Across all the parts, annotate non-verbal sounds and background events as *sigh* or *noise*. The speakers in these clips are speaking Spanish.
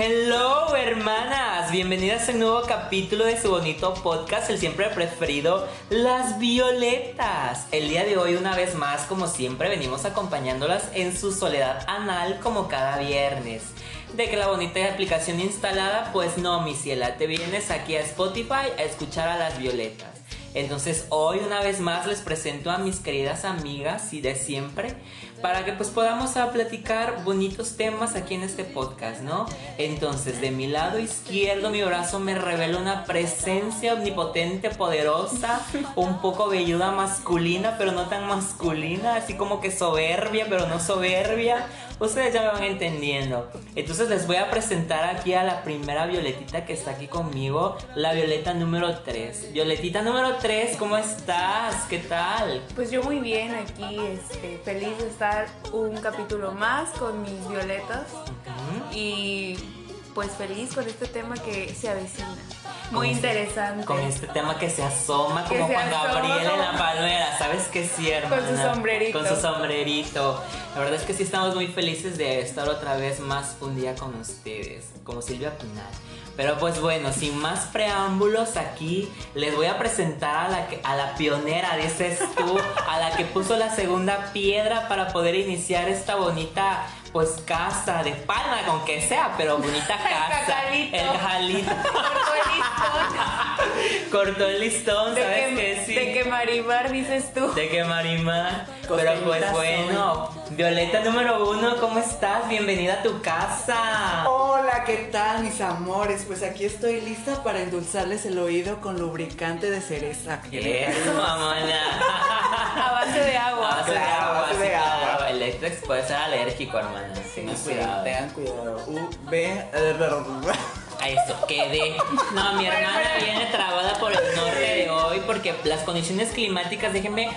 Hello hermanas, bienvenidas a un nuevo capítulo de su bonito podcast, el siempre preferido, Las Violetas. El día de hoy una vez más, como siempre, venimos acompañándolas en su soledad anal como cada viernes. De que la bonita aplicación instalada, pues no, mi ciela, te vienes aquí a Spotify a escuchar a Las Violetas. Entonces hoy una vez más les presento a mis queridas amigas y de siempre para que pues podamos a platicar bonitos temas aquí en este podcast, ¿no? Entonces de mi lado izquierdo mi brazo me revela una presencia omnipotente, poderosa, un poco velluda masculina, pero no tan masculina, así como que soberbia, pero no soberbia. Ustedes ya me van entendiendo. Entonces les voy a presentar aquí a la primera violetita que está aquí conmigo, la violeta número 3. Violetita número 3, ¿cómo estás? ¿Qué tal? Pues yo muy bien aquí, este, feliz de estar un capítulo más con mis violetas y pues feliz con este tema que se avecina. Muy interesante. Con este tema que se asoma como Juan Gabriel en la palmera, ¿sabes qué es cierto? Con su sombrerito. Con su sombrerito. La verdad es que sí estamos muy felices de estar otra vez más un día con ustedes, como Silvia Pinal. Pero pues bueno, sin más preámbulos aquí, les voy a presentar a la, a la pionera, dices tú, a la que puso la segunda piedra para poder iniciar esta bonita pues casa de palma, con que sea, pero bonita *laughs* casa. el jalito. *laughs* Cortó el listón. *laughs* Cortó el listón, de ¿sabes que, qué? Sí. De que Marimar dices tú. De que Marimar. Pero pues bueno, Violeta número uno, ¿cómo estás? Bienvenida a tu casa. Hola, ¿qué tal mis amores? Pues aquí estoy lista para endulzarles el oído con lubricante de cereza. Eso, mamona. A base de agua. A base de agua, a base de agua. Electrex puede ser alérgico, hermana. Tengan Sí, cuidado. tengan cuidado. U, B, R, A esto, quedé. No, mi hermana viene trabada por el norte de hoy porque las condiciones climáticas, déjenme.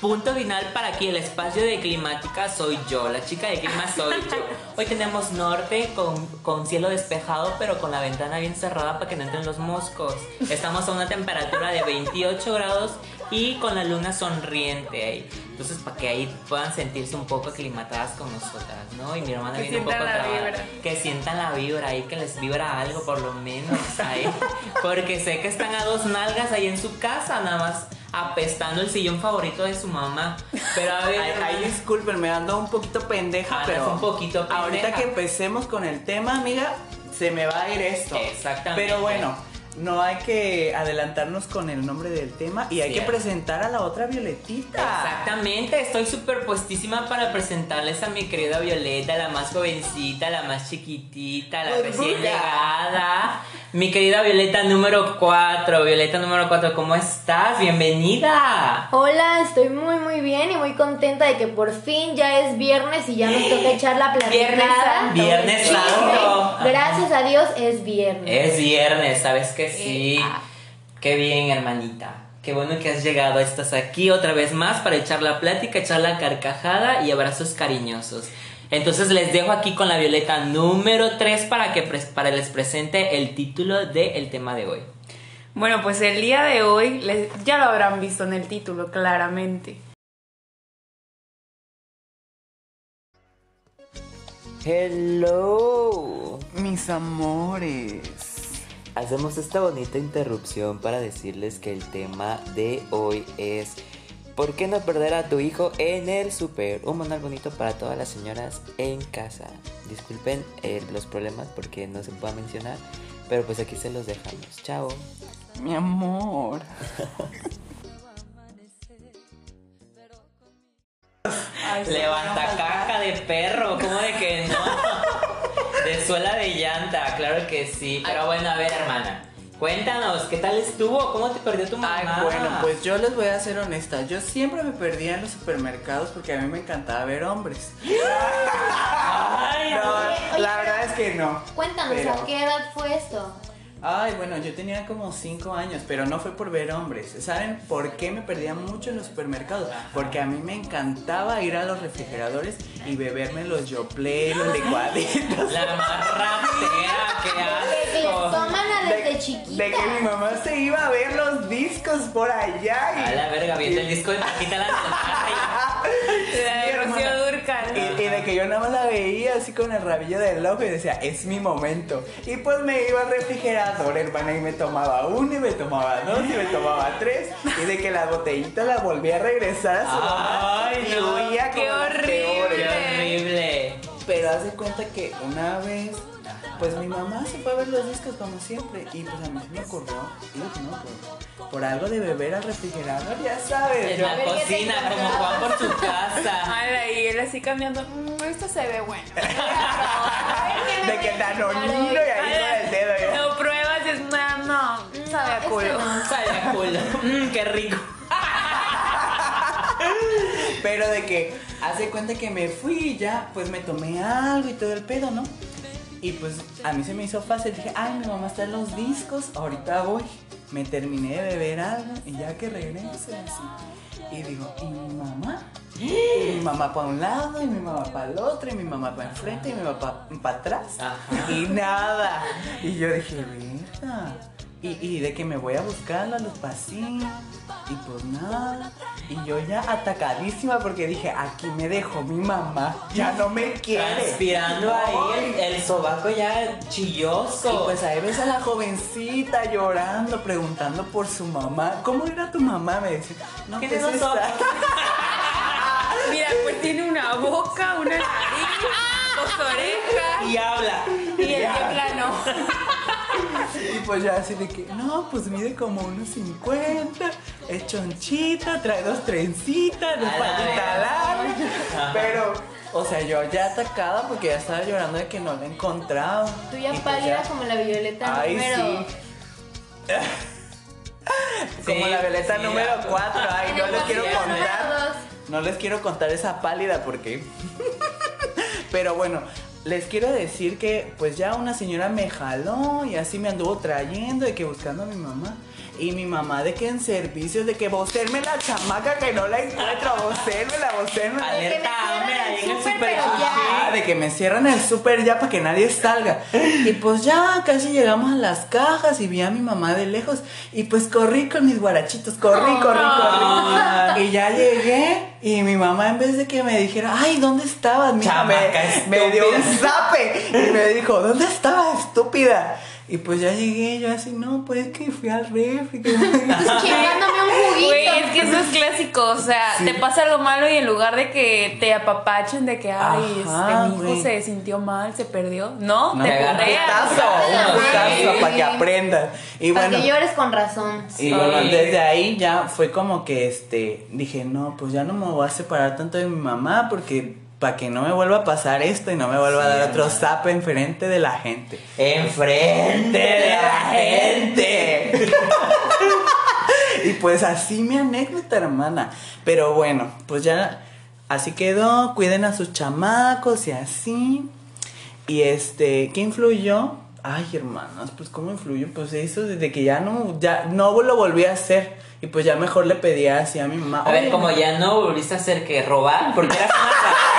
Punto final para que el espacio de climática soy yo, la chica de clima soy yo. Hoy tenemos norte con, con cielo despejado, pero con la ventana bien cerrada para que no entren los moscos. Estamos a una temperatura de 28 grados y con la luna sonriente ahí. Entonces, para que ahí puedan sentirse un poco aclimatadas con nosotras, ¿no? Y mi hermana Que viene un poco sientan la trabada. vibra. Que sientan la vibra ahí, que les vibra algo por lo menos ahí. *laughs* Porque sé que están a dos nalgas ahí en su casa, nada más apestando el sillón favorito de su mamá. Pero a ver, Ay, ay, discúlpenme, ando un poquito pendeja, pero un poquito pendeja. ahorita que empecemos con el tema, amiga, se me va a ir esto. Exactamente. Pero bueno, no hay que adelantarnos con el nombre del tema y hay que presentar a la otra Violetita. Exactamente, estoy súper puestísima para presentarles a mi querida Violeta, la más jovencita, la más chiquitita, la Pues, recién llegada. Mi querida Violeta número 4, Violeta número 4, ¿cómo estás? Bienvenida. Hola, estoy muy muy bien y muy contenta de que por fin ya es viernes y ya nos toca echar la platicada. Viernes Santo. Viernes Santo. Gracias a Dios es viernes. Es viernes, ¿sabes que sí? Eh, ah. Qué bien, hermanita. Qué bueno que has llegado. Estás aquí otra vez más para echar la plática, echar la carcajada y abrazos cariñosos. Entonces les dejo aquí con la violeta número 3 para que para les presente el título del tema de hoy. Bueno, pues el día de hoy, les- ya lo habrán visto en el título, claramente. Hello. Mis amores. Hacemos esta bonita interrupción para decirles que el tema de hoy es ¿Por qué no perder a tu hijo en el super? Un manual bonito para todas las señoras en casa. Disculpen eh, los problemas porque no se pueda mencionar, pero pues aquí se los dejamos. Chao. Mi amor. Ay, Levanta caja de perro, ¿cómo de que no? *laughs* De suela de llanta, claro que sí. Pero bueno, a ver, hermana, cuéntanos, ¿qué tal estuvo? ¿Cómo te perdió tu mamá? Ay, bueno, pues yo les voy a ser honesta. Yo siempre me perdía en los supermercados porque a mí me encantaba ver hombres. *laughs* Ay, No, oye, la verdad es que no. Cuéntanos, Pero- ¿a qué edad fue esto? Ay, bueno, yo tenía como 5 años, pero no fue por ver hombres. ¿Saben por qué me perdía mucho en los supermercados? Porque a mí me encantaba ir a los refrigeradores y beberme los yoplait, los licuaditos. La más rapera, qué asco. toman a desde De, chiquita. de que mi mamá se iba a ver los discos por allá. Y, A la verga, viendo el disco de Paquita la *laughs* Y, y de que yo nada más la veía así con el rabillo del ojo y decía, es mi momento. Y pues me iba al refrigerador, hermana, y me tomaba uno, y me tomaba dos, y me tomaba tres. Y de que la botellita la volvía a regresar a su mamá. Ay, y no. Qué horrible. peores. Qué horrible. Pero haz de cuenta que una vez, pues mi mamá se fue a ver los discos como siempre. Y pues a mí se me ocurrió ir, ¿no? Por, por algo de beber al refrigerador, ya sabes. En la cocina, como. Juan por su casa. *laughs* Ay, y él así cambiando. "Mm, esto se ve bueno. *laughs* de que danonino y ahí con el dedo. yo. No pruebas y es, no, no, sabe a Este culo. Sabe a culo. *laughs* Mm, qué rico. Pero de que hace cuenta que me fui y ya, pues me tomé algo y todo el pedo, ¿no? Y pues a mí se me hizo fácil, dije, ay, mi mamá está en los discos, ahorita voy. Me terminé de beber algo y ya que regreso así. Y digo, ¿y mi mamá? Y mi mamá para un lado, y mi mamá para el otro, y mi mamá para enfrente, y mi mamá para atrás. Ajá. Y nada. Y yo dije, verga. Y, y de que me voy a buscarla a los pasillos. Y pues nada. Y yo ya atacadísima porque dije, aquí me dejó mi mamá. Ya no me quiere. Transpirando ahí el, el sobaco ya chilloso. Y pues ahí ves a la jovencita llorando, preguntando por su mamá. ¿Cómo era tu mamá? Me dice, no, Tiene pues dos esta". *laughs* Mira, pues tiene una boca, una nariz, *laughs* dos orejas Y habla. y el pie plano. *laughs* Y pues ya así de que, no, pues mide como unos 50, es chonchita, trae dos trencitas, dos A la patitas verga. largas. Ajá. Pero, o sea, yo ya atacada porque ya estaba llorando de que no la he encontrado. Tú ya Y pues pálida ya- como la violeta Ay, número. sí. *laughs* Como Sí, la veleta sí, número ya. 4. Ay, no les quiero contar. No les quiero contar esa pálida porque. *laughs* Pero bueno, les quiero decir que pues ya una señora me jaló y así me anduvo trayendo de que buscando a mi mamá. Y mi mamá de que en servicios de que vocerme la chamaca que no la encuentro, vocérmela, vocérmela. Alerta hambre ahí en el súper, super ya. Ah, de que me cierran el súper ya para que nadie salga. Y pues ya casi llegamos a las cajas y vi a mi mamá de lejos. Y pues corrí con mis guarachitos, corrí, corrí, corrí. Y ya llegué y mi mamá en vez de que me dijera, ay, ¿dónde estabas? Mija, me, Chamaca me dio un zape y me dijo, ¿dónde estabas, estúpida? Y pues ya llegué yo así, no, pues que fui al refri. que- *laughs* Chingándome un juguito. Güey, es que eso es clásico, o sea, te pasa algo malo y en lugar de que te apapachen de que, ay, Ajá, este, mi hijo se sintió mal, se perdió, no, No, te puteas. putazo, un putazo Sí. para que aprendas. Y Para bueno, que llores con razón. Y bueno, desde ahí ya fue como que este dije, no, pues ya no me voy a separar tanto de mi mamá porque para que no me vuelva a pasar esto y no me vuelva a dar otro zap enfrente de la gente. Enfrente de la gente. *laughs* y pues así mi anécdota, hermana. Pero bueno, pues ya así quedó, cuiden a sus chamacos y así. Y este, ¿qué influyó? Ay, hermanas, pues cómo influyó, pues eso desde que ya no ya no lo volví a hacer y pues ya mejor le pedía así a mi mamá. A ver, "Oye, como ya no volviste a hacer que robar, porque una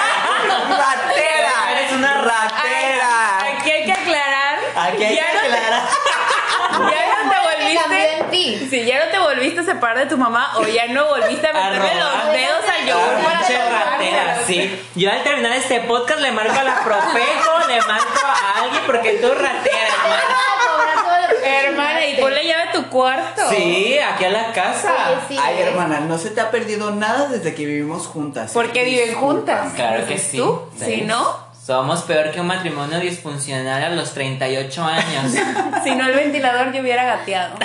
ratera, Eres una ratera. Aquí hay que aclarar. Aquí hay ya que no te- aclarar. *laughs* ya no te volviste. ti. Si ya no te volviste a separar de tu mamá o ya no volviste a A meterle robar. los dedos al yogur para ratera, sí. Yo al terminar este podcast le marco a la Profeco, le marco a alguien porque tú ratera, hermano. Vas a cobrar todo lo que Hermana, y ponle llave a tu cuarto. Sí, aquí a la casa. Sí, Ay, hermana, no se te ha perdido nada desde que vivimos juntas. Porque viven juntas. Claro que Dices sí. ¿Tú? Sí. Si no, Somos peor que un matrimonio disfuncional a los 38 años. *laughs* si no el ventilador yo hubiera gateado.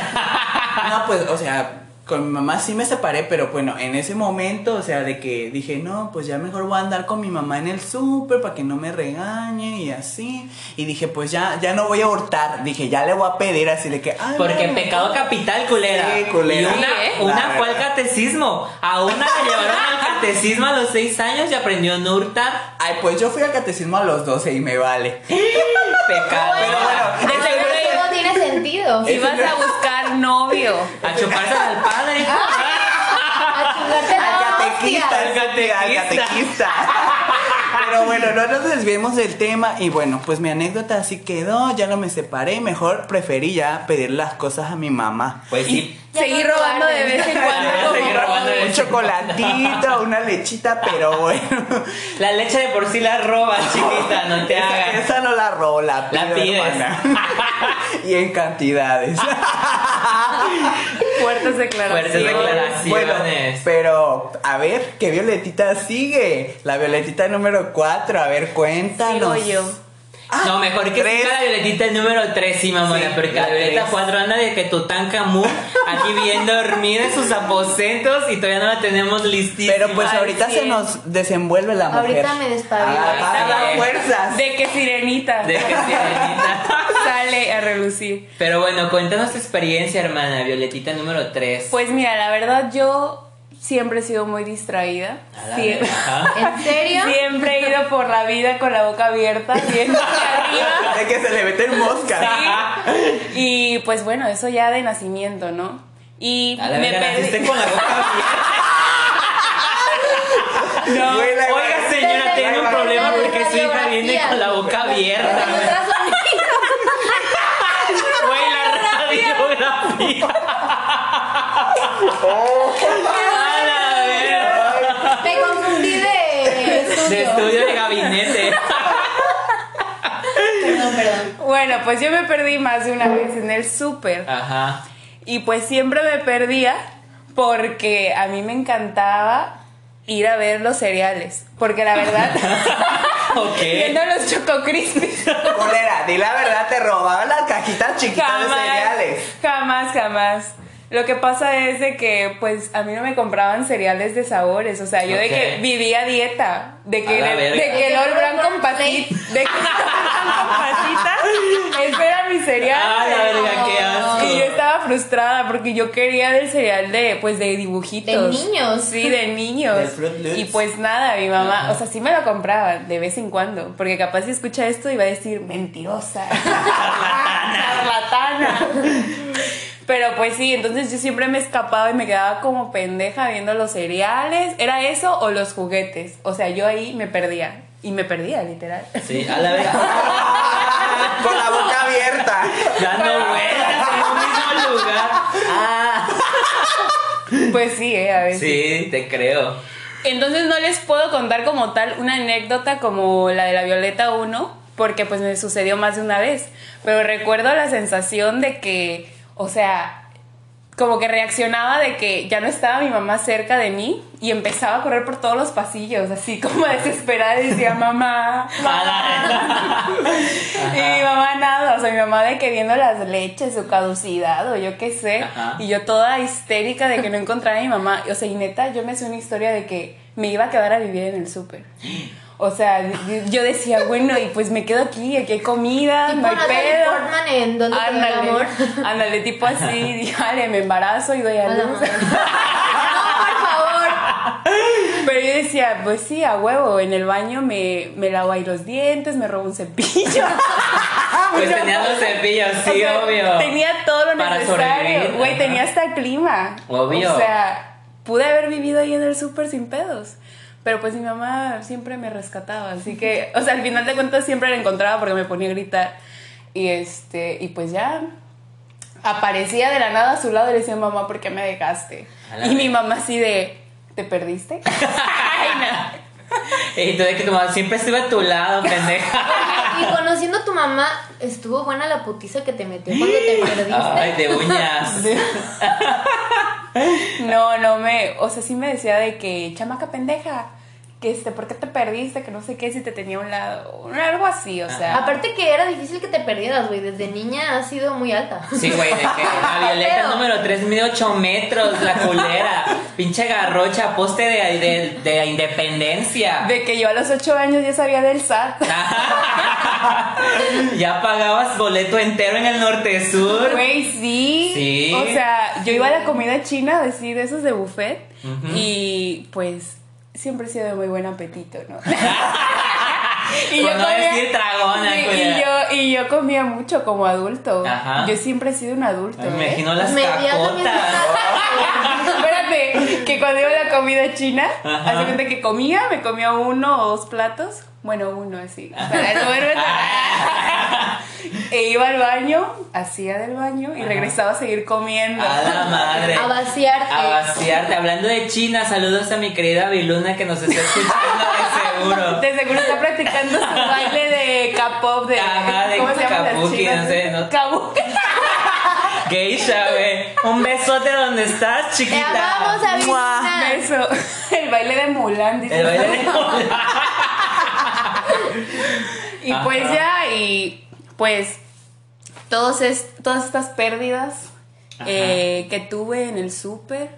No, pues, o sea, con mi mamá sí me separé, pero bueno, en ese momento, o sea, de que dije, no, pues ya mejor voy a andar con mi mamá en el súper para que no me regañe y así. Y dije, pues ya, ya no voy a hurtar. Dije, ya le voy a pedir así de que, ay, Porque pecado capital, culera. Sí, culera. Y una, Sí, ¿eh? una fue al catecismo. A una la llevaron al catecismo a los 6 años y aprendió a no hurtar. Ay, pues yo fui al catecismo a los 12 y me vale. *laughs* Pecado. Pero bueno, De sentido. si vas a buscar novio. A chuparse al padre. *laughs* A hostia. al catequista, al catequista. *laughs* Pero bueno, no nos desviemos del tema. Y bueno, pues mi anécdota así quedó. Ya no me separé. Mejor preferí ya pedir las cosas a mi mamá. Pues sí. Seguir no robando de vez en cuando. *laughs* Ah, seguir robando de Un vez en chocolatito, una lechita, pero bueno. La leche de por sí la roba, chiquita, no te Esa, hagas. esa no la robo, la pido, La pides. hermana. *laughs* y en cantidades. Fuertes declaraciones. Fuertes declaraciones. Bueno, pero a ver, ¿qué violetita sigue? La violetita número 4, a ver, cuéntanos. Sigo yo. No, mejor que tres. la violetita el número 3, sí, mamona, Sí, porque la violeta tres. 4 anda de que Tutankamón aquí bien *laughs* dormida en sus aposentos y todavía no la tenemos listísima. Pero pues Ay, ahorita sí. se nos desenvuelve la mujer. Ahorita me despabilo. Agarra Ahorita fuerzas. De que sirenita De que sirenita. *laughs* sale a relucir. Pero bueno, cuéntanos tu experiencia, hermana, violetita número 3. Pues mira, la verdad yo siempre he sido muy distraída. Sie- *laughs* ¿En serio? Siempre he ido por la vida con la boca abierta, *laughs* viendo hacia arriba. De que se le meten moscas. Sí. *laughs* Y pues bueno, eso ya de nacimiento, ¿no? Y A la me perdí. con la boca abierta. No, la- oiga señora, tiene un problema porque su hija viene con la boca abierta. Güey, la radiografía. A estudio. De estudio de gabinete. *laughs* Perdón, perdón. Bueno, pues yo me perdí más de una vez en el súper. Ajá. Y pues siempre me perdía porque a mí me encantaba ir a ver los cereales. Porque la verdad, *laughs* Ok. *laughs* viendo los Choco Crispies, Colera, di la verdad, te robaban las cajitas chiquitas de cereales. jamás, jamás. Lo que pasa es de que, pues, a mí no me compraban cereales de sabores. O sea, yo de Ok. que vivía dieta. De que, de, de que el All Brand con pasita. De que con. Ese era mi cereal. Ah, la verga, qué asco. Y yo estaba frustrada porque yo quería del cereal de, pues, de dibujitos. De niños. Sí, de niños. De. Y pues nada, mi mamá, o sea, sí me lo compraba de vez en cuando. Porque capaz si escucha esto iba a decir, mentirosa. *laughs* *laughs* Charlatana. Pero pues sí, entonces yo siempre me escapaba y me quedaba como pendeja viendo los cereales. ¿Era eso o los juguetes? O sea, yo ahí me perdía. Y me perdía, literal. Sí, a la verga. *laughs* Con la boca abierta. Dando vueltas en un mismo lugar. Ah. Pues sí, eh, a veces. Sí, te creo. Entonces no les puedo contar como tal una anécdota como la de la Violeta 1, porque pues me sucedió más de una vez. Pero recuerdo la sensación de que, o sea, como que reaccionaba de que ya no estaba mi mamá cerca de mí y empezaba a correr por todos los pasillos, así como *laughs* desesperada, y decía, mamá, mamá. y mi mamá nada, o sea, mi mamá de que viendo las leches, su caducidad o yo qué sé, Ajá. y yo toda histérica de que no encontraba a mi mamá. O sea, y neta, yo me hice una historia de que me iba a quedar a vivir en el súper. *gasps* O sea, yo decía, bueno, y pues me quedo aquí, aquí hay comida, Tipo no hay pedo. Portman en Donde te el Ándale, amor. ándale, tipo así, dije, vale, me embarazo y doy a luz. *laughs* No, por favor. Pero yo decía, pues sí, a huevo, en el baño me, me lavo ahí los dientes, me robo un cepillo. *laughs* Pues Yo- tenías los *laughs* cepillos, sí, o sea, obvio. Tenía todo lo Para necesario. Güey, tenía hasta clima. Obvio. O sea, pude haber vivido ahí en el súper sin pedos. Pero pues mi mamá siempre me rescataba. Así que, o sea, al final de cuentas siempre la encontraba porque me ponía a gritar. Y este, y pues ya aparecía de la nada a su lado y le decía, mamá, ¿por qué me dejaste? Y mi mamá así de, ¿te perdiste? *laughs* Ay, no. Y tú de que tu mamá siempre estuve a tu lado, pendeja. *laughs* Y conociendo a tu mamá, estuvo buena la putiza que te metió cuando te perdiste. Ay, de uñas. *laughs* No, no me, o sea, sí me decía de que, chamaca pendeja, que este, ¿por qué te perdiste? Que no sé qué, si te tenía a un lado, algo así, o sea. Aparte que era difícil que te perdieras, güey. Desde niña has sido muy alta. Sí, güey, de que *laughs* la violeta Pero- número 3 mide 8 metros, la culera. Pinche garrocha, poste de, de, de independencia. De que yo a los ocho años ya sabía del SAT. *laughs* ya pagabas boleto entero en el norte sur. Güey, sí. Sí. O sea, yo iba a la comida china, así, de esos de buffet, y pues siempre he sido de muy buen apetito, ¿no? *laughs* No decir y, yo, y yo comía mucho como adulto. Ajá. Yo siempre he sido un adulto. Me ¿eh? imagino las Me cacotas. *laughs* Espérate, que cuando iba a la comida china, hace cuenta que comía, me comía uno o dos platos. Bueno, uno así. Para *laughs* E iba al baño, hacía del baño y Ajá. regresaba a seguir comiendo. A la madre. A vaciarte. A vaciarte. Hablando de China, saludos a mi querida Viluna que nos está escuchando *laughs* seguro. *laughs* De seguro está practicando su baile de K-pop de, Ajá, de ¿cómo se llama las kabuki, no sé, no- Kabuki. *laughs* Geisha, güey. Un besote donde estás, chiquita. amamos a Viluna. Eso. El baile de Mulan, dice. El baile de *laughs* Y Ajá. pues ya, y pues todos es, todas estas pérdidas eh, que tuve en el súper,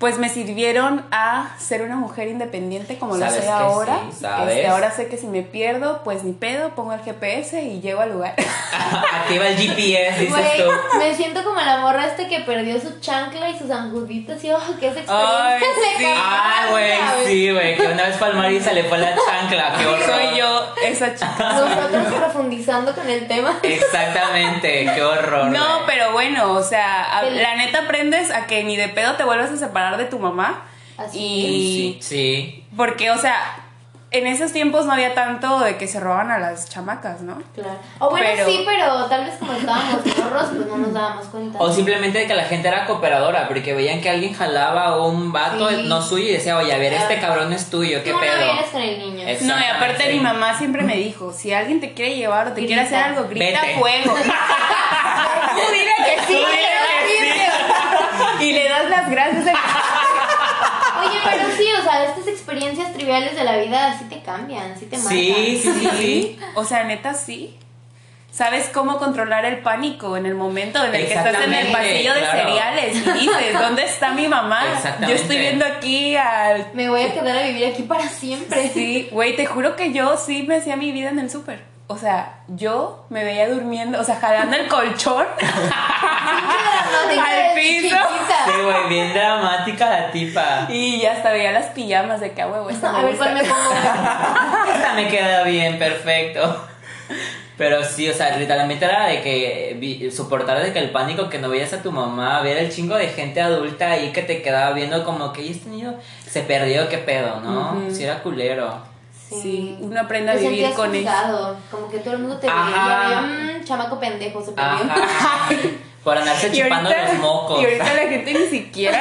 pues me sirvieron a ser una mujer independiente como lo Sabes soy que ahora. sí, ¿sabes? Este, ahora sé que si me pierdo, pues ni pedo, pongo el GPS y llego al lugar. *laughs* Activa el GPS, dices tú. me siento como la morra este que perdió su chancla y sus anjuditas y oh, qué es experiencia. Ay, sí. cambió Ah, güey, sí, güey. Que una vez fue al mar y se le fue la chancla. Qué horror. soy yo, esa chica. Nosotros profundizando con el tema. Exactamente, qué horror. No, güey. pero bueno, o sea, la neta aprendes a que ni de pedo te vuelvas a separar de tu mamá. Así y Sí, sí. porque, o sea, en esos tiempos no había tanto de que se roban a las chamacas, ¿no? Claro. O bueno, Pero- sí, pero tal vez como estábamos morros, pues no nos dábamos cuenta. O simplemente que la gente era cooperadora, porque veían que alguien jalaba a un vato Sí. no suyo y decía, oye, a ver, este cabrón es tuyo, qué no pedo. vienes con el niño. No, y aparte Exactamente. mi mamá siempre me dijo, si alguien te quiere llevar o te quiere hacer Grita. algo, grita Vete. fuego. *laughs* Tú dile que sí, Tú dile que y le das las gracias. Sí, o sea, estas experiencias triviales de la vida sí te cambian, sí te marcan. Sí, sí, sí, sí. O sea, neta sí. ¿Sabes cómo controlar el pánico en el momento en el que estás en el pasillo de claro. cereales y dices, ¿dónde está mi mamá? Yo estoy viendo aquí al... Me voy a quedar a vivir aquí para siempre. Sí, güey, te juro que yo sí me hacía mi vida en el súper. O sea, yo me veía durmiendo, o sea, jalando el colchón *laughs* al piso. Sí, güey, bien dramática la tipa. Y ya hasta veía las pijamas de que a huevo esta A me ver cuál me pongo. *laughs* Esta me queda bien, perfecto. Pero sí, o sea, literalmente era de que soportar de que el pánico que no veías a tu mamá, ver el chingo de gente adulta ahí que te quedaba viendo como que "¿Y este niño se perdió, qué pedo, ¿no? Si era culero. Sí, uno aprende a Te vivir con eso. juzgado, Como que todo el mundo te veía mmm, chamaco pendejo, se perdió. *laughs* Por andarse chupando ahorita, los mocos. y ahorita la gente ni siquiera.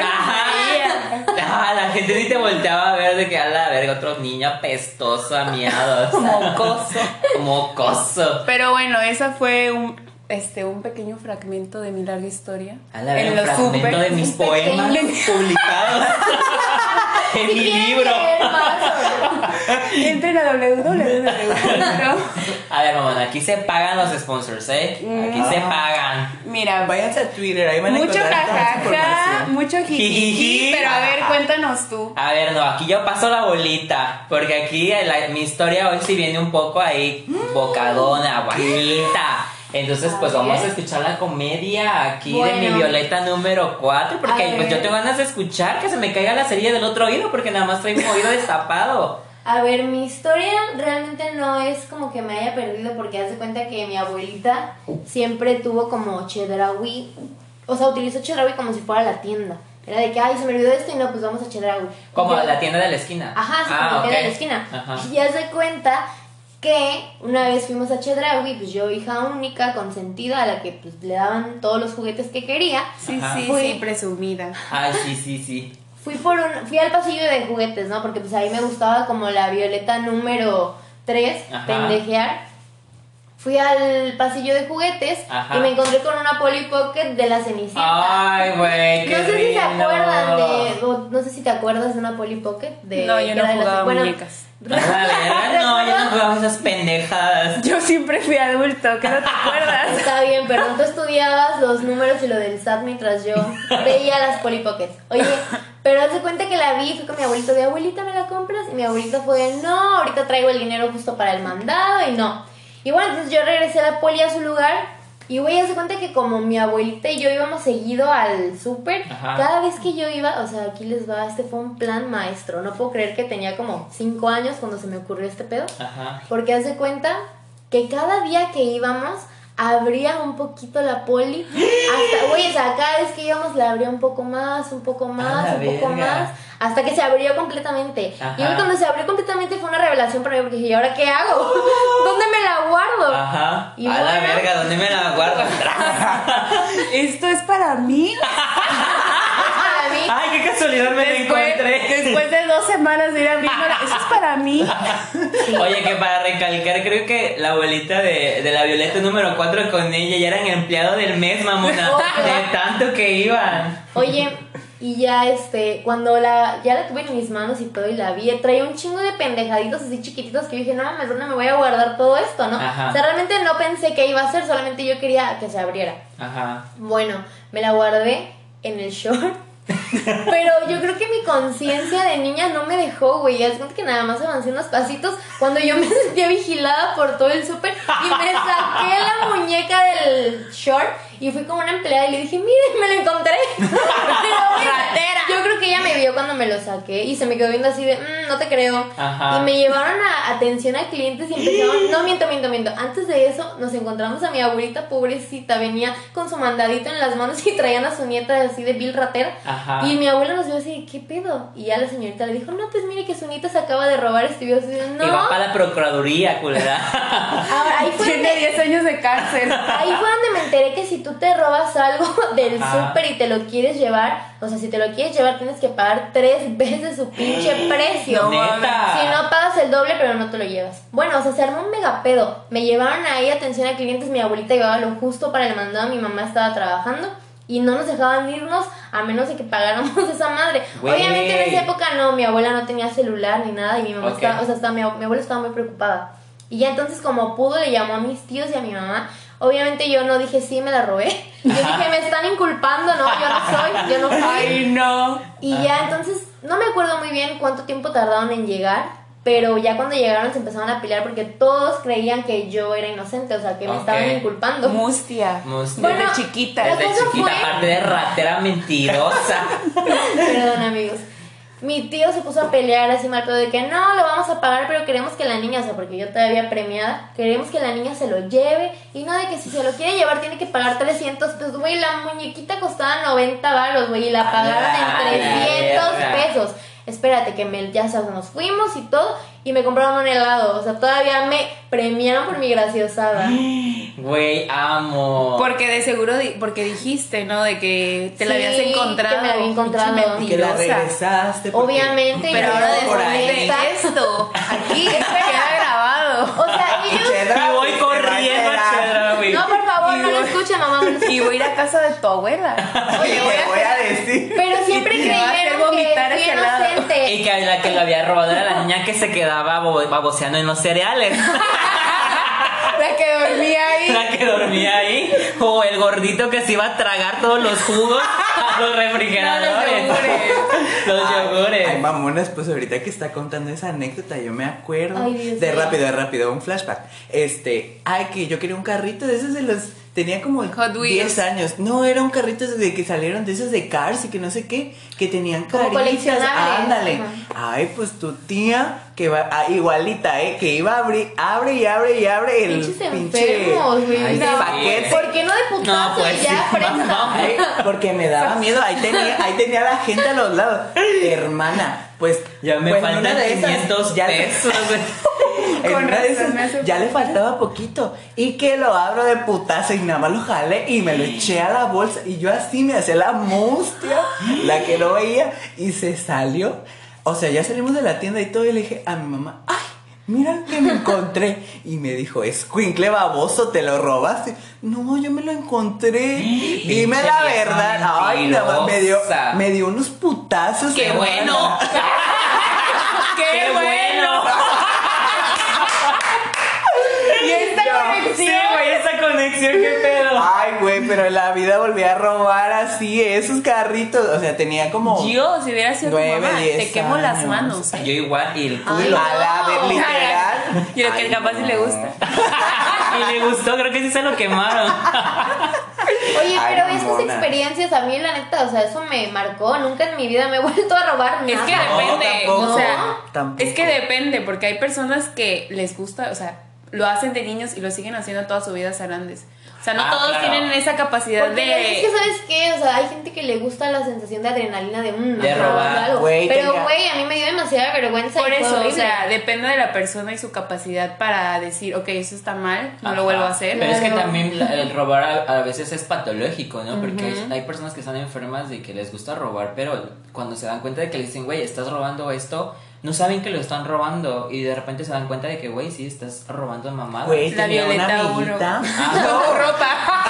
Ah, la gente ni te volteaba a ver de que a la verga otro niño apestoso, amiados. *laughs* Mocoso. Mocoso. Pero bueno, esa fue un, este, un pequeño fragmento de mi larga historia. A la en un los fragmento súper. de mis poemas pequeño. publicados *laughs* en mi libro. Entren a www. *laughs* A ver, mamá, aquí se pagan los sponsors, ¿eh? Aquí se Mm. pagan. Mira, Váyanse a Twitter, ahí van a mucho toda esa jajaja, información. mucho Jijiji. jijiji, pero a ver, cuéntanos tú. A ver, no, aquí yo paso la bolita. Porque aquí la- mi historia hoy sí viene un poco ahí bocadona, guajita. Entonces, pues vamos a escuchar la comedia aquí de mi. Violeta número 4. Porque pues yo tengo ganas de escuchar que se me caiga la serie del otro oído. Porque nada más traigo un oído destapado. A ver, mi historia realmente no es como que me haya perdido porque haz de cuenta que mi abuelita siempre tuvo como Chedraui, o sea, utilizó Chedraui como si fuera la tienda. Era de que, ay, se me olvidó esto y no, pues vamos a Chedraui. Como Yo- la tienda de la esquina. Ajá, sí, Ah, como que era ok. de la esquina. Ajá. Y haz de cuenta que una vez fuimos a Chedraui, pues yo, hija única, consentida, a la que pues le daban todos los juguetes que quería. Sí, Ajá. sí, Fui- sí, presumida. Ay, sí, sí, sí. Fui por un, fui al pasillo de juguetes, ¿no? Porque pues ahí me gustaba como la violeta número 3, Ajá. pendejear. Fui al pasillo de juguetes Ajá. y me encontré con una Polly Pocket de la Cenicienta. Ay, güey, qué no sé si se lindo. acuerdan de, no sé si te acuerdas de una Polly Pocket de No, yo no era de las- jugaba bueno, muñecas. A la no, yo no jugaba esas pendejadas. Yo siempre fui adulto, ¿qué no te acuerdas? Está bien, perdón, tú estudiabas los números y lo del SAT mientras yo veía las Polly Pockets. Oye, pero haz de cuenta que la vi, fui con mi abuelito de abuelita, ¿me la compras? Y mi abuelito fue, no, ahorita traigo el dinero justo para el mandado y no. Y bueno, entonces yo regresé a la Poli a su lugar. Y güey, haz de cuenta que como mi abuelita y yo íbamos seguido al súper, cada vez que yo iba, o sea, aquí les va, este fue un plan maestro. No puedo creer que tenía como 5 años cuando se me ocurrió este pedo. Ajá. Porque haz de cuenta que cada día que íbamos abría un poquito la poli. *gasps* Hasta, güey, o sea, cada vez que íbamos la abría un poco más, un poco más, un poco más, hasta que se abrió completamente. Ajá. Y cuando se abrió completamente fue una revelación para mí porque dije, ¿y ahora qué hago? *laughs* ¿Dónde me la guardo? Ajá. Y a la verga, ¿dónde me la guardo? *laughs* Esto es para mí. *laughs* Para mí. Ay, qué casualidad me la Después, encontré. después de dos semanas de ir abriéndola, esto es para mí. Oye, que para recalcar, creo que la abuelita de, de la Violeta número 4 con ella ya eran empleado del mes, mamona. De tanto que iban. Oye, y ya este, cuando la, ya la tuve en mis manos y todo y la vi, traía un chingo de pendejaditos así chiquititos que yo dije, no mames, ¿dónde me voy a guardar todo esto, no? Ajá. O sea, realmente no pensé que iba a ser, solamente yo quería que se abriera. Ajá. Bueno, me la guardé en el short. *laughs* Pero yo creo que mi conciencia de niña no me dejó, güey. Es que nada más avancé unos pasitos cuando yo me *laughs* sentía vigilada por todo el súper y me saqué la muñeca del short y fui como una empleada y le dije, miren, me lo encontré. *laughs* ella me vio cuando me lo saqué y se me quedó viendo así de, "Mm, no te creo. Ajá. Y me llevaron a atención a clientes y empezaron, no miento, miento, miento. Antes de eso nos encontramos a mi abuelita pobrecita, venía con su mandadito en las manos y traían a su nieta así de Bill ratera. Ajá. Y mi abuela nos vio así, ¿qué pedo? Y ya la señorita le dijo, no, pues mire que su nieta se acaba de robar esto. Y yo así de, no. Y va para la procuraduría, culera. *laughs* Ahora, ahí fue Tiene donde- 10 años de cárcel. Ahí fue donde me enteré que si tú te robas algo *laughs* del súper y te lo quieres llevar, o sea, si te lo quieres llevar tienes que pagar tres veces su pinche *gasps* precio. Neta. Si no pagas el doble, pero no te lo llevas. Bueno, o sea, se armó un mega pedo. Me llevaron ahí atención a clientes, mi abuelita llevaba lo justo para el mandado, mi mamá estaba trabajando. Y no nos dejaban irnos a menos de que pagáramos *laughs* esa madre. Obviamente en esa época no, mi abuela no tenía celular ni nada y mi mamá estaba, o sea, estaba, mi, ab- mi abuela estaba muy preocupada. Y ya entonces como pudo le llamó a mis tíos y a mi mamá. Obviamente yo no dije sí, me la robé. *laughs* Yo dije, me están inculpando, no, yo no soy, yo no fui. *laughs* Ay, no. Y ya entonces, no me acuerdo muy bien cuánto tiempo tardaron en llegar, pero ya cuando llegaron se empezaron a pelear porque todos creían que yo era inocente, o sea, que me estaban inculpando. Mustia. Mustia. Bueno, Desde chiquita. Desde chiquita, fue- aparte de ratera mentirosa. *laughs* Perdón, amigos. Mi tío se puso a pelear así mal, pero de que no, lo vamos a pagar, pero queremos que la niña, o sea, porque yo todavía premiada, queremos que la niña se lo lleve y no de que si se lo quiere llevar tiene que pagar 300 pesos. Güey, la muñequita costaba 90 baros, güey, y la pagaron en 300 verga. pesos. Espérate, que me, ya sabes, nos fuimos y todo, y me compraron un helado. O sea, todavía me premiaron por mi graciosada. *gasps* Güey, amo. Porque de seguro, di- porque dijiste, ¿no? De que te la Sí, habías encontrado. que me la había encontrado. Que la regresaste. porque- Obviamente, Pero ahora después ahí. de esto, aquí *laughs* queda grabado. O sea, Y ellos... Y voy corriendo a enterar. Chedra, güey. No, por favor, Y voy- mamá. Y a ir a casa de tu abuela. *laughs* Oye, voy a decir. Pero siempre creyeron que vomitar fui inocente. Y que la que lo había robado era la niña que se quedaba bo- baboseando en los cereales. *laughs* La que dormía ahí. La que dormía ahí. O el gordito que se iba a tragar todos los jugos a los refrigeradores. No, los yogures. Los Ay, yogures. Ay, pues ahorita que está contando esa anécdota, yo me acuerdo. Ay, Dios de rápido, de rápido, un flashback. Este, ay, que yo quería un carrito de esos de los. Tenía como Hot 10 Wheels. años. No, era un carrito de que salieron de esos de Cars y que no sé qué, que tenían caritas. Ándale. Ay, pues tu tía, que va, ah, igualita, ¿eh? Que iba a abrir, abre y abre y abre el Pinches pinche enfermos, güey. ay, No. paquete. ¿Por qué no de putazo No, pues y ya sí. Ay, porque me daba miedo. Ahí tenía, ahí tenía la gente a los lados. Hermana, pues. Ya me pues, faltan una de esas, 500 ya pesos, *laughs* *laughs* en Con una de esas, me hace- ya le faltaba poquito. Y que lo abro de putazo y nada más lo jalé y me lo eché a la bolsa. Y yo así me hacía la mustia, la que no veía, y se salió. O sea, ya salimos de la tienda y todo. Y le dije a mi mamá, ¡ay! Mira que me encontré. Y me dijo, escuincle baboso, ¿te lo robaste? No, yo me lo encontré. Dime la verdad. Ay, nada más me dio, me dio unos putazos. ¡Qué bueno! *laughs* ¡Qué, bueno! *laughs* Y esta conexión. Güey, esa conexión, qué pedo. Ay, güey, pero en la vida volví a robar así esos carritos. O sea, tenía como. Yo, si hubiera sido Nueve, tu mamá, diez te quemo las manos. Yo igual, y el Ay, culo. A la vez, literal. Y lo que Ay, capaz sí le no. gusta. *laughs* Y le gustó, creo que sí se lo quemaron. *laughs* Oye, Ay, pero esas experiencias a mí, la neta, o sea, eso me marcó. Nunca en mi vida me he vuelto a robar nada. Es que No, depende, tampoco, o sea, tampoco. es que depende, porque hay personas que les gusta, o sea, lo hacen de niños y lo siguen haciendo toda su vida hasta grandes. O sea, no Ah, todos claro. tienen esa capacidad Porque de... es que, ¿sabes qué? O sea, hay gente que le gusta la sensación de adrenalina de un De robar. algo. Güey, Pero, güey, a mí me dio demasiada vergüenza. Por y fue eso, o sea, depende de la persona y su capacidad para decir, ok, eso está mal, no lo vuelvo a hacer. Pero es que Claro. también la- el robar a, a veces es patológico, ¿no? Porque hay- hay personas que están enfermas de que les gusta robar, pero cuando se dan cuenta de que le dicen, güey, estás robando esto, no saben que lo están robando y de repente se dan cuenta de que, güey, sí, estás robando mamá. Güey, La tenía una Violeta uno. amiguita. *laughs* Con tu ropa. *laughs*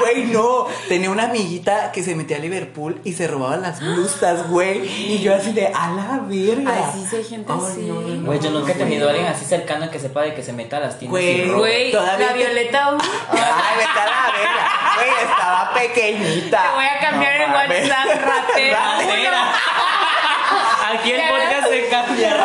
Güey, no. Tenía una amiguita que se metía a Liverpool y se robaba las blusas, güey. Y yo así de, a la verga. Ay, sí, sí hay gente Ay, así. no, no, no. Güey, yo nunca he tenido a alguien así cercano que sepa de que se meta a las tiendas Güey, la Violeta uno. *laughs* Ay, vete a la verga. Güey, estaba pequeñita. Te voy a cambiar No el. WhatsApp, ratera. Ratera. Aquí el podcast se cambia. *laughs*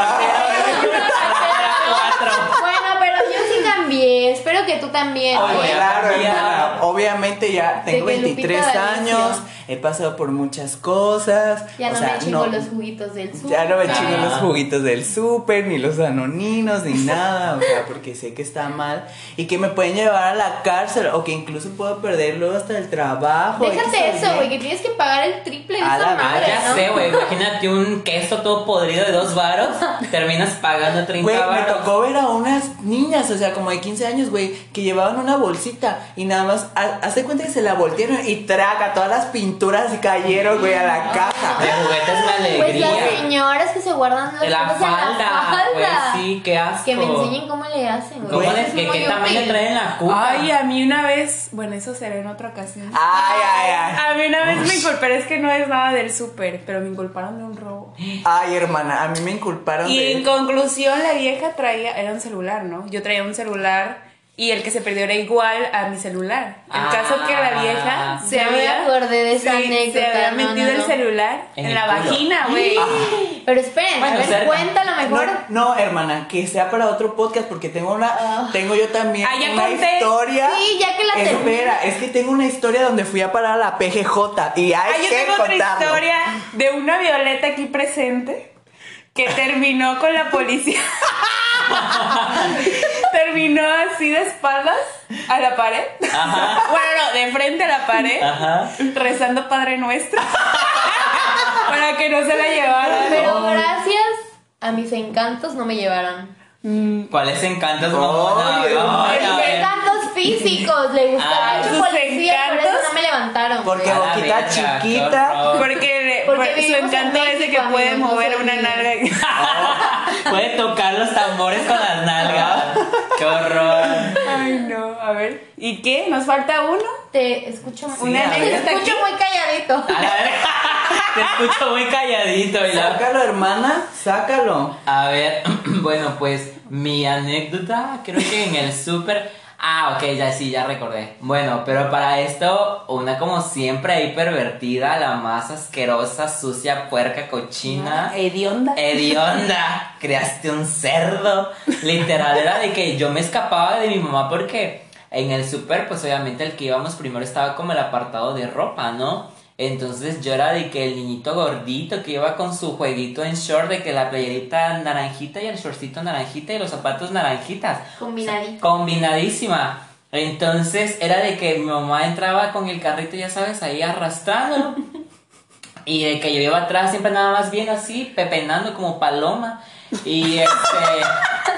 Bueno, pero yo sí cambié. Espero que tú también. Claro, hermana. Obviamente ya tengo De que 23 Lupita años. He pasado por muchas cosas. Ya o no sea, me chingo los juguitos del sur. Ya no me chingo Ah. los juguitos del súper, ni los anoninos, ni nada, o sea, porque sé que está mal y que me pueden llevar a la cárcel o que incluso puedo perder luego hasta el trabajo. Déjate eso, güey, que tienes que pagar el triple de A esa la Ah, madre, ya ¿no? sé, güey. Imagínate un queso todo podrido de dos varos. Terminas pagando 30 Güey, me tocó ver a unas niñas, o sea, como de 15 años, güey, que llevaban una bolsita y nada más, ha- hazte cuenta que se la voltearon y traga, todas las pinturas y cayeron, güey, a la caja. De juguetes me Pues las alegría. señoras que se guardan las la cosas en falda, la falda. sí, qué asco. Que me enseñen cómo le hacen, güey. ¿Cómo Eso le, es que, tamaño útil. traen la cuca? Ay, a mí una vez, bueno, eso será en otra ocasión. Ay, ay, ay. A mí una vez me inculparon, es que no es nada del súper, pero me inculparon de un robo. Ay, hermana, a mí me inculparon Y de... en conclusión, la vieja traía, era un celular, ¿no? Yo traía un celular y el que se perdió era igual a mi celular. El Ah. caso que la vieja se Ya me había, acordé de esa sí, anécdota, se había no, metido no, el celular En en, el la culo. vagina, güey. Pero esperen, Bueno, a ver, cuéntalo mejor. No, no, hermana, que sea para otro podcast porque tengo una, Ah. tengo yo también Ah, ya una conté. historia. Sí, ya que la Espera, es que tengo una historia donde fui a parar a la PGJ y hay Ah, yo que tengo otra historia de una Violeta aquí presente que terminó con la policía. *laughs* terminó así de espaldas a la pared. Ajá. *laughs* Bueno, no, de frente a la pared. Ajá. Rezando Padre Nuestro. *laughs* para que no se la llevaran. Pero gracias a mis encantos no me llevaron. ¿Cuáles encantos, mamona? Ay, Ay, Mis encantos físicos, le gustaba Ah, mucho por eso no me levantaron. Porque boquita chiquita. Porque, Porque por- su en encanto es de que puede mover una nalga. *laughs* Puede tocar los tambores con las nalgas. Qué horror. Ay, no. A ver. ¿Y qué? ¿Nos falta uno? Te escucho, Sí, una, te ver. escucho muy calladito. A verga. *laughs* Te escucho muy calladito y la Sácalo, hermana, sácalo. A ver, *clears throat* bueno, pues mi anécdota, creo que en el súper. Ah, ok, ya sí, ya recordé. Bueno, pero para esto, una como siempre ahí pervertida, la más asquerosa, sucia, puerca, cochina. Hedionda. Hedionda, *laughs* creaste un cerdo. Literal, era de que yo me escapaba de mi mamá porque en el súper, pues obviamente el que íbamos primero estaba como el apartado de ropa, ¿no? Entonces yo era de que el niñito gordito que iba con su jueguito en short, de que la playerita naranjita y el shortcito naranjita y los zapatos naranjitas. Combinadito. Combinadísima. Entonces era de que mi mamá entraba con el carrito, ya sabes, ahí arrastrando. *laughs* Y de que yo iba atrás siempre nada más bien así, pepenando como paloma. Y este.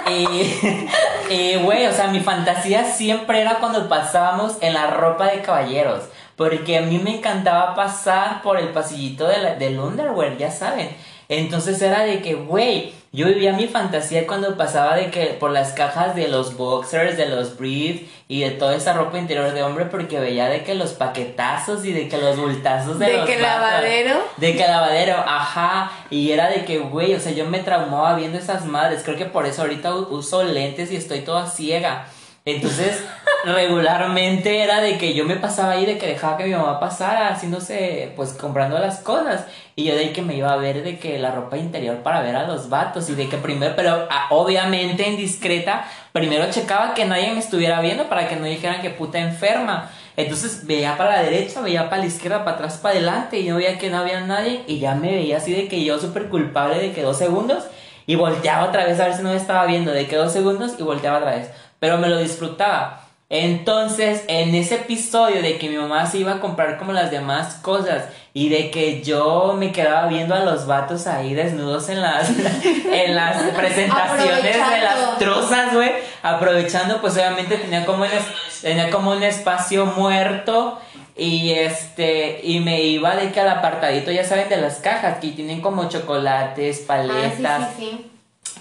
*laughs* Y, güey, o sea, mi fantasía siempre era cuando pasábamos en la ropa de caballeros. Porque a mí me encantaba pasar por el pasillito de la- del underwear, ya saben. Entonces era de que, güey, yo vivía mi fantasía cuando pasaba de que por las cajas de los boxers, de los briefs y de toda esa ropa interior de hombre porque veía de que los paquetazos y de que los bultazos de, De los que lavadero. De que lavadero, ajá. Y era de que, güey, o sea, yo me traumaba viendo esas madres. Creo que por eso ahorita uso lentes y estoy toda ciega. Entonces, regularmente era de que yo me pasaba ahí de que dejaba que mi mamá pasara, haciéndose, pues comprando las cosas. Y yo de ahí que me iba a ver de que la ropa interior para ver a los vatos. Y de que primero, pero ah, obviamente en discreta, primero checaba que nadie me estuviera viendo para que no dijeran que puta enferma. Entonces veía para la derecha, veía para la izquierda, para atrás, para adelante y no veía que no había nadie y ya me veía así de que yo súper culpable de que dos segundos y volteaba otra vez a ver si no me estaba viendo, de que dos segundos y volteaba otra vez, pero me lo disfrutaba. Entonces, en ese episodio de que mi mamá se iba a comprar como las demás cosas y de que yo me quedaba viendo a los vatos ahí desnudos en las, *laughs* en las presentaciones de las trozas, güey, aprovechando, pues obviamente tenía como un, es- tenía como un espacio muerto y este, y me iba de que al apartadito, ya saben, de las cajas que tienen como chocolates, Ah, paletas, sí, sí, sí.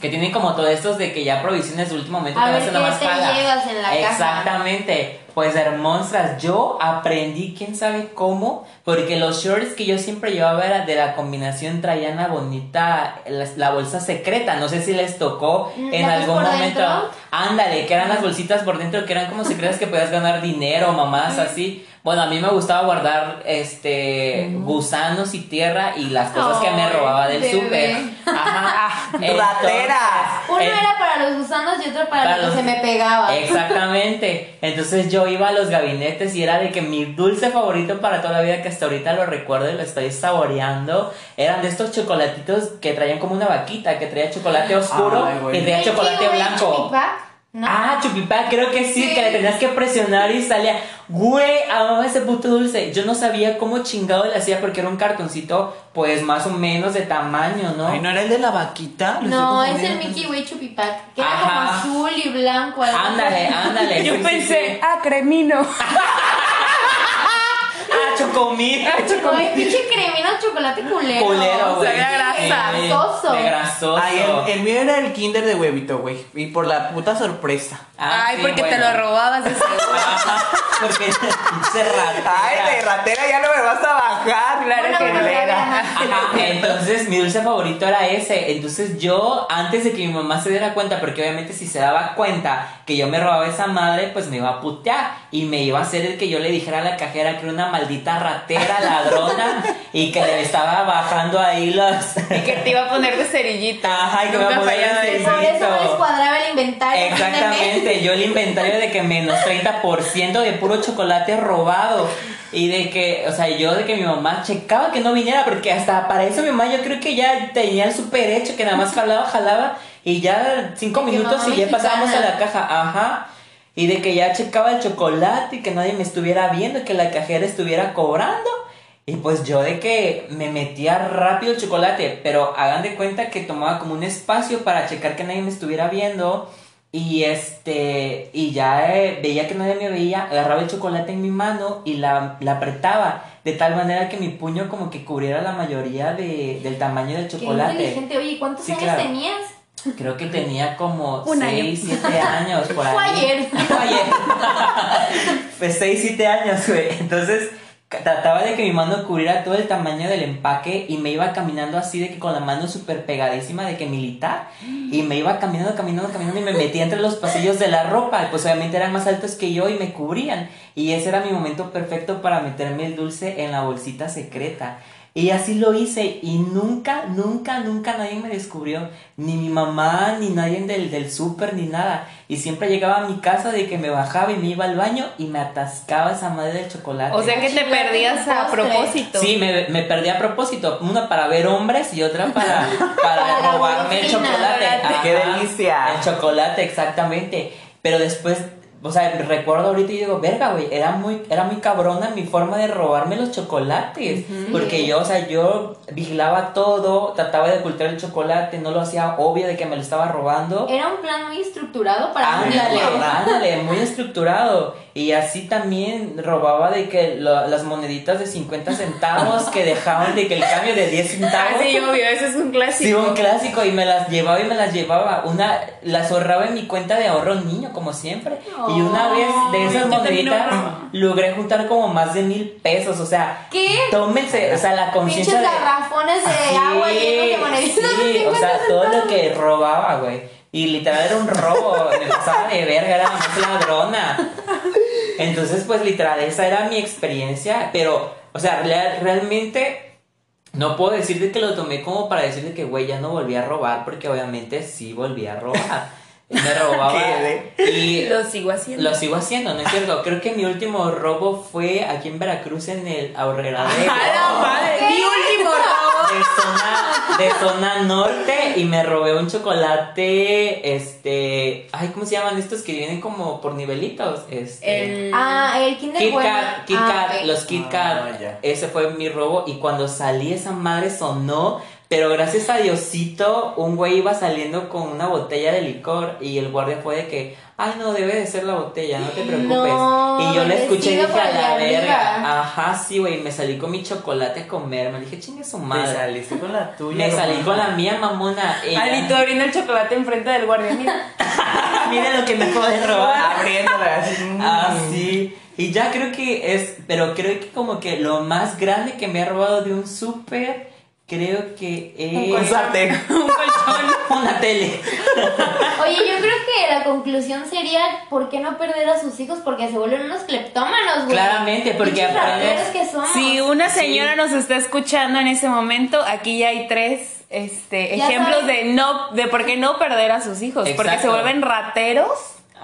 Que tienen como todos estos de que ya provisiones de último momento A que ver qué nomás te llevas en la. Exactamente. Pues hermosas, yo aprendí quién sabe cómo, porque los shorts que yo siempre llevaba era de la combinación traían la bonita, la, la bolsa secreta, no sé si les tocó Mm, en ¿las ves algún momento. dentro? Ándale, que eran las bolsitas por dentro que eran como secretas que podías ganar dinero, mamadas así. Bueno, a mí me gustaba guardar este gusanos y tierra y las cosas que me robaba del súper. Ajá. *laughs* Entonces, rateras. Uno el- era para los gusanos y otro para, Para lo que los- se me pegaba. Exactamente. Entonces yo iba a los gabinetes y era de que mi dulce favorito para toda la vida, que hasta ahorita lo recuerdo y lo estoy saboreando, eran de estos chocolatitos que traían como una vaquita, que traía chocolate oscuro Ay, y traía ¿El chocolate blanco. Chupipac? ¿No? Ah, chupipá, creo que sí, Sí. que le tenías que presionar y salía. Güey, amaba ese puto dulce. Yo no sabía cómo chingado le hacía porque era un cartoncito, pues más o menos de tamaño, ¿no? Ay, ¿no era el de la vaquita? Lo No, es el. Mickey Way Chupipac, que era como azul y blanco. algo. Ándale, ándale. *laughs* Yo sí, sí, pensé, sí. ah, cremino. *laughs* Ah, chocomil. Ay, pinche cremino chocolate culero. Culero, güey. Sabía grasa. Sí, Grasoso. De grasoso. Ay, el, el mío era el kinder de huevito, güey. Y por la puta sorpresa. Ah, Ay, sí, porque te bueno. lo robabas de seguro. Ajá, porque pinche ratera. Ay, de ratera ya no me vas a bajar. Claro Bueno, que no. Ajá, entonces mi dulce favorito era ese. Entonces yo, antes de que mi mamá se diera cuenta, porque obviamente si se daba cuenta que yo me robaba esa madre, pues me iba a putear. Y me iba a hacer el que yo le dijera a la cajera que era una maldita ratera, ladrona, y que le estaba bajando ahí los. Y que te iba a poner de cerillita. Ajá, y que me iba a poner de eso. Por eso no les cuadraba el inventario. Exactamente, yo el inventario de que menos 30% de puro chocolate robado. Y de que, o sea, yo de que mi mamá checaba que no viniera, porque hasta para eso mi mamá yo creo que ya tenía el super hecho, que nada más jalaba, jalaba, y ya cinco minutos y ya pasábamos a la caja, ajá. Y de que ya checaba el chocolate y que nadie me estuviera viendo, que la cajera estuviera cobrando. Y pues yo de que me metía rápido el chocolate, pero hagan de cuenta que tomaba como un espacio para checar que nadie me estuviera viendo. Y este, y ya eh, veía que nadie me veía, agarraba el chocolate en mi mano y la, la apretaba de tal manera que mi puño como que cubriera la mayoría de, del tamaño del Qué chocolate. inteligente. Oye, ¿cuántos Sí, años claro. tenías? Creo que tenía como *laughs* Un año. 6, 7 años por ahí. *laughs* Fue ayer. *laughs* Fue ayer. pues 6, 7 años, güey. Entonces trataba de que mi mano cubriera todo el tamaño del empaque y me iba caminando así de que con la mano súper pegadísima de que militar. Y me iba caminando, caminando, caminando y me metía entre los pasillos de la ropa. Y pues obviamente eran más altos que yo y me cubrían. Y ese era mi momento perfecto para meterme el dulce en la bolsita secreta. Y así lo hice y nunca, nunca, nunca nadie me descubrió. Ni mi mamá, ni nadie del, del súper, ni nada. Y siempre llegaba a mi casa de que me bajaba y me iba al baño y me atascaba esa madre de chocolate. O sea que te perdías a propósito. Sí, me, me perdí a propósito. Una para ver hombres y otra para, *laughs* para robarme el chocolate. chocolate. ¡Qué Ajá, delicia! El chocolate, exactamente. Pero después, o sea, recuerdo ahorita y digo, verga, güey, era muy, era muy cabrona mi forma de robarme los chocolates. Porque yo, o sea, yo vigilaba todo, trataba de ocultar el chocolate, no lo hacía obvio de que me lo estaba robando. Era un plan muy estructurado para Ándale, ándale, muy estructurado. Y así también robaba de que lo- las moneditas de 50 centavos que dejaban de que el cambio de 10 Ah, centavos. sí, obvio, ese es un Sí, clásico. un clásico y me las llevaba y me las llevaba. Una, las ahorraba en mi cuenta de ahorro niño, como siempre. y una vez de esas moneditas logré juntar como más de mil pesos. O sea, ¿Qué? tómense, o sea, la Pinches conciencia de. garrafones de Sí, agua llenos de moneditas. Sí, o sea, todo lo que robaba, güey. Y literal era un robo, *laughs* me pasaba de verga, era más ladrona. *laughs* Entonces, pues literal, esa era mi experiencia, pero, o sea, real- realmente no puedo decirte que lo tomé como para decirle que, güey, ya no volví a robar, porque obviamente sí volví a robar. *laughs* Me robaba y *laughs* Lo sigo haciendo. lo sigo haciendo, ¿no es cierto? Creo que mi último robo fue aquí en Veracruz en el ahorreradero. *laughs* ¡A la madre! Mi último robo. Zona, de zona norte y me robé un chocolate, este, ay, ¿cómo se llaman estos que vienen como por nivelitos? Este, El... Ah, el Kinder Kit Bueno. Kat, Kit Ah, Kat, los Kit Ah, Kat. Ese fue mi robo y cuando salí esa madre sonó, pero gracias a Diosito un güey iba saliendo con una botella de licor y el guardia fue de que, ay no, debe de ser la botella, no te preocupes. No, y yo le escuché y dije a la verga, ajá, sí, güey, me salí con mi chocolate a comer, me dije, chingue su madre. saliste con la tuya. Me salí con la mía, mamona. Ella- Ay, y tú abriendo el chocolate enfrente del guardia. Mira. *laughs* Mira lo que me acabo de robar. *laughs* Abriéndola así. Ah, sí. Y ya creo que es, pero creo que como que lo más grande que me ha robado de un súper, creo que Un es sartén. *laughs* Un colchón. una tele. Oye, yo creo que la conclusión sería ¿por qué no perder a sus hijos? Porque se vuelven unos cleptómanos, güey. Claramente, porque aprendes- rateros que somos. Si una Sí. señora nos está escuchando en ese momento, aquí ya hay tres este, Ya ejemplos saben. de no de por qué no perder a sus hijos. Porque se vuelven rateros.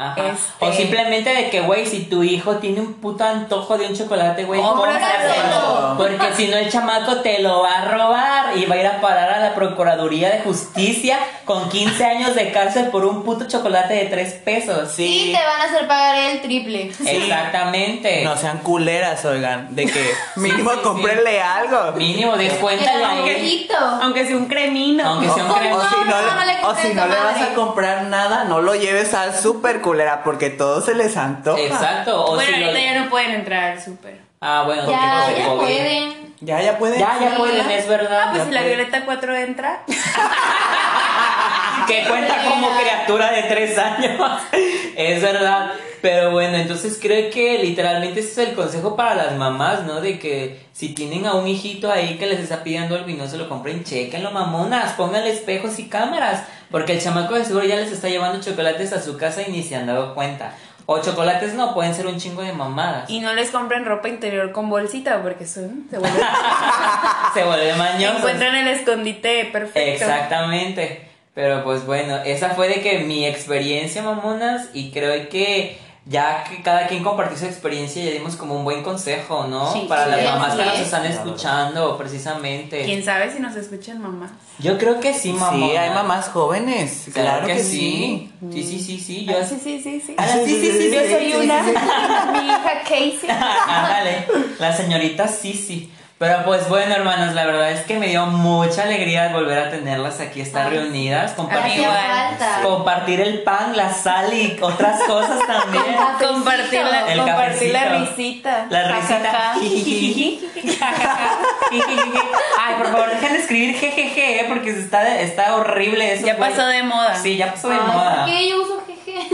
Ajá. Este- O simplemente de que, güey, si tu hijo tiene un puto antojo de un chocolate, güey, Cómpraselo. Porque si no, el chamaco te lo va a robar y va a ir a parar a la Procuraduría de Justicia con 15 años de cárcel por un puto chocolate de 3 pesos. Sí, te van a hacer pagar el triple. Exactamente. No sean culeras, oigan. De que *laughs* mínimo sí, sí. cómprenle algo. Mínimo, descuéntale angelito. Aunque sea un cremino. Aunque sea un O, crema. o si no, No, le, no le o compres si no a le vas a comprar nada, no lo lleves al super culera porque todo se les antoja. Exacto. O bueno, si lo- ahorita ya no pueden entrar al súper. Ah, bueno, Ya, ya COVID. pueden. Ya, ya pueden. Ya, ya Sí. pueden, es verdad. Ah, pues si la. Violeta 4 entra. *laughs* que cuenta como criatura de tres años. *laughs* es verdad. Pero bueno, entonces creo que literalmente ese es el consejo para las mamás, ¿no? De que si tienen a un hijito ahí que les está pidiendo algo y no se lo compren, chequenlo, mamonas, pónganle espejos y cámaras. Porque el chamaco de seguro ya les está llevando chocolates a su casa y ni se han dado cuenta. O chocolates no, pueden ser un chingo de mamadas. Y no les compren ropa interior con bolsita porque son, se vuelven. *laughs* Se vuelve mañoso. encuentran el escondite perfecto. Exactamente. Pero pues bueno, esa fue de que mi experiencia, mamonas, y creo que ya que cada quien compartió su experiencia, ya dimos como un buen consejo, ¿no? Sí, Para sí, las mamás que nos es. están escuchando, precisamente. Quién sabe si nos escuchan mamás. Yo creo que sí, mamá. Sí, hay mamás jóvenes. Claro, que, sí. Sí, sí, sí, sí. Yo Ah, sí, sí, sí, sí. Ah, sí, sí, sí, sí, Yo soy una. *laughs* Mi hija Casey. *laughs* Ándale, la señorita Sisi. Pero pues bueno, hermanos, la verdad es que me dio mucha alegría volver a tenerlas aquí, estar Ay, reunidas, compartir, compartir el pan, la sal y otras cosas también. Compartir la, El compartir la risita. La risita. *laughs* Ay, por favor, dejen de escribir jejeje, ¿eh? porque está, está horrible eso. Ya güey. pasó de moda. Sí, ya pasó de Ay, moda. ¿Por qué yo uso jeje?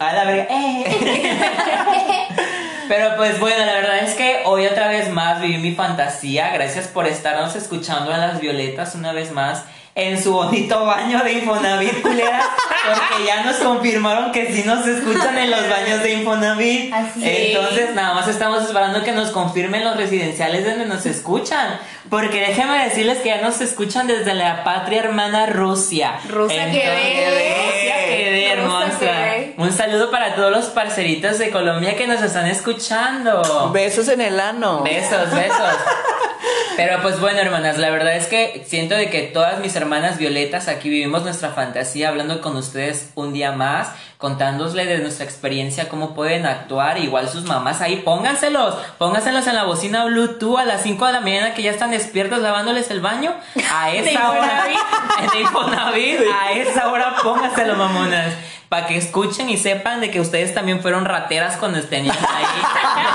A la verga. Eh. *laughs* *laughs* Pero pues bueno, la verdad es que hoy otra vez más viví mi fantasía. Gracias por estarnos escuchando a las violetas una vez más en su bonito baño de Infonavit, culera. Porque ya nos confirmaron que sí nos escuchan en los baños de Infonavit. Así es. Entonces nada más estamos esperando que nos confirmen los residenciales donde nos escuchan. Porque déjenme decirles que ya nos escuchan desde la patria hermana Rusia. Rusia que ve. Rusia que ve, hermosa. Un saludo para todos los parceritos de Colombia que nos están escuchando. Besos en el ano. Besos, besos. *laughs* Pero pues bueno, hermanas, la verdad es que siento de que todas mis hermanas violetas aquí vivimos nuestra fantasía hablando con ustedes un día más, contándosle de nuestra experiencia cómo pueden actuar, igual sus mamás ahí, pónganselos, pónganselos en la bocina Bluetooth a las 5 de la mañana que ya están despiertos lavándoles el baño, a *laughs* esa hora *laughs* de Infonavit, a esa hora pónganselo, mamonas. Para que escuchen y sepan de que ustedes también fueron rateras cuando tenían ahí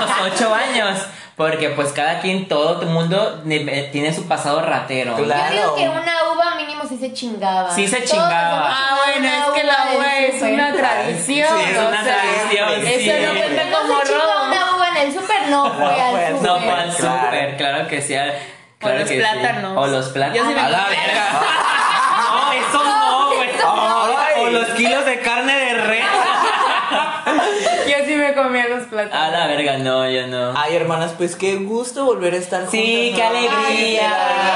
*laughs* los ocho años. Porque pues cada quien, todo el mundo eh, tiene su pasado ratero. Claro. Yo digo que una uva mínimo sí se chingaba. Sí se Todos chingaba. Ah, bueno, es que una la uva es una tradición. Sí, es o una sea, tradición, Eso sí. no cuenta No como se robo. una uva en el súper, no fue No al súper. No fue al Claro. súper, claro que sí. al- O claro los que sí. plátanos. O los plátanos. Yo sí me A la verga. *laughs* No, eso no, güey. Ay. O los kilos de carne de res. Yo sí me comía los platos. A la verga, no, yo no. Ay, hermanas, pues qué gusto volver a estar juntas. Sí, qué alegría,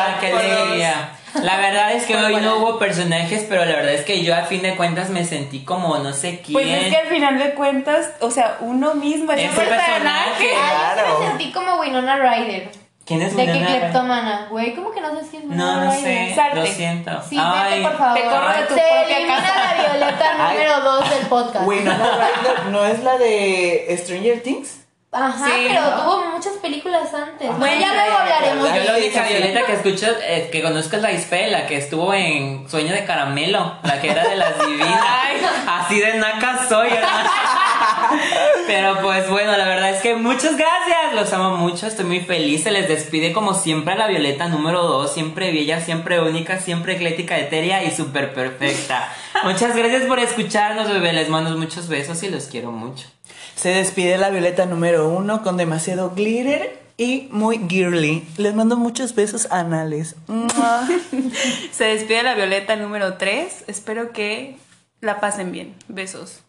Ay, qué alegría. La verdad es que hoy no hubo personajes, pero la verdad es que yo a fin de cuentas me sentí como no sé quién. Pues es que al final de cuentas, o sea, uno mismo es un personaje. personaje. Ay, yo Claro. me sentí como Winona Ryder. ¿Quién es ¿De qué cleptómana? Güey, ¿cómo que no sabes quién es No, no sé. Salte. Lo siento. Sí, Ay, vete por favor. te corro de tu Se propia elimina casa. la Violeta *laughs* Ay. número 2 del podcast. Winona Ryder no es la de Stranger Things. Ajá, Sí, pero ¿no? tuvo muchas películas antes. Ajá. Bueno, ya luego hablaremos Yo de la única. Violeta que escucho, eh, que conozco es la Ispe, la que estuvo en Sueño de Caramelo, la que era de las divinas. *laughs* Así de naca soy, hermano. Pero pues bueno, la verdad es que muchas gracias, los amo mucho, estoy muy feliz, se les despide como siempre a la Violeta número 2, siempre bella, siempre única, siempre eclética, etérea y súper perfecta. *laughs* Muchas gracias por escucharnos, bebé, les mando muchos besos y los quiero mucho. Se despide la Violeta número uno con demasiado glitter y muy girly. Les mando muchos besos anales. *laughs* Se despide la Violeta número 3. Espero que la pasen bien. Besos.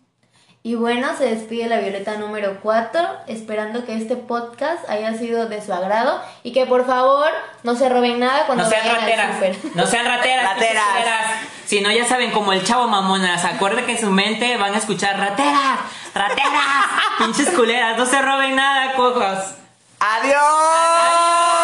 Y bueno, se despide la Violeta número 4, esperando que este podcast haya sido de su agrado y que por favor no se roben nada cuando No sean vayan al rateras. No sean rateras. Si no, ya saben, como el chavo mamonas. Acuerden que en su mente van a escuchar rateras, rateras, *laughs* pinches culeras. No se roben nada, cojos. ¡Adiós!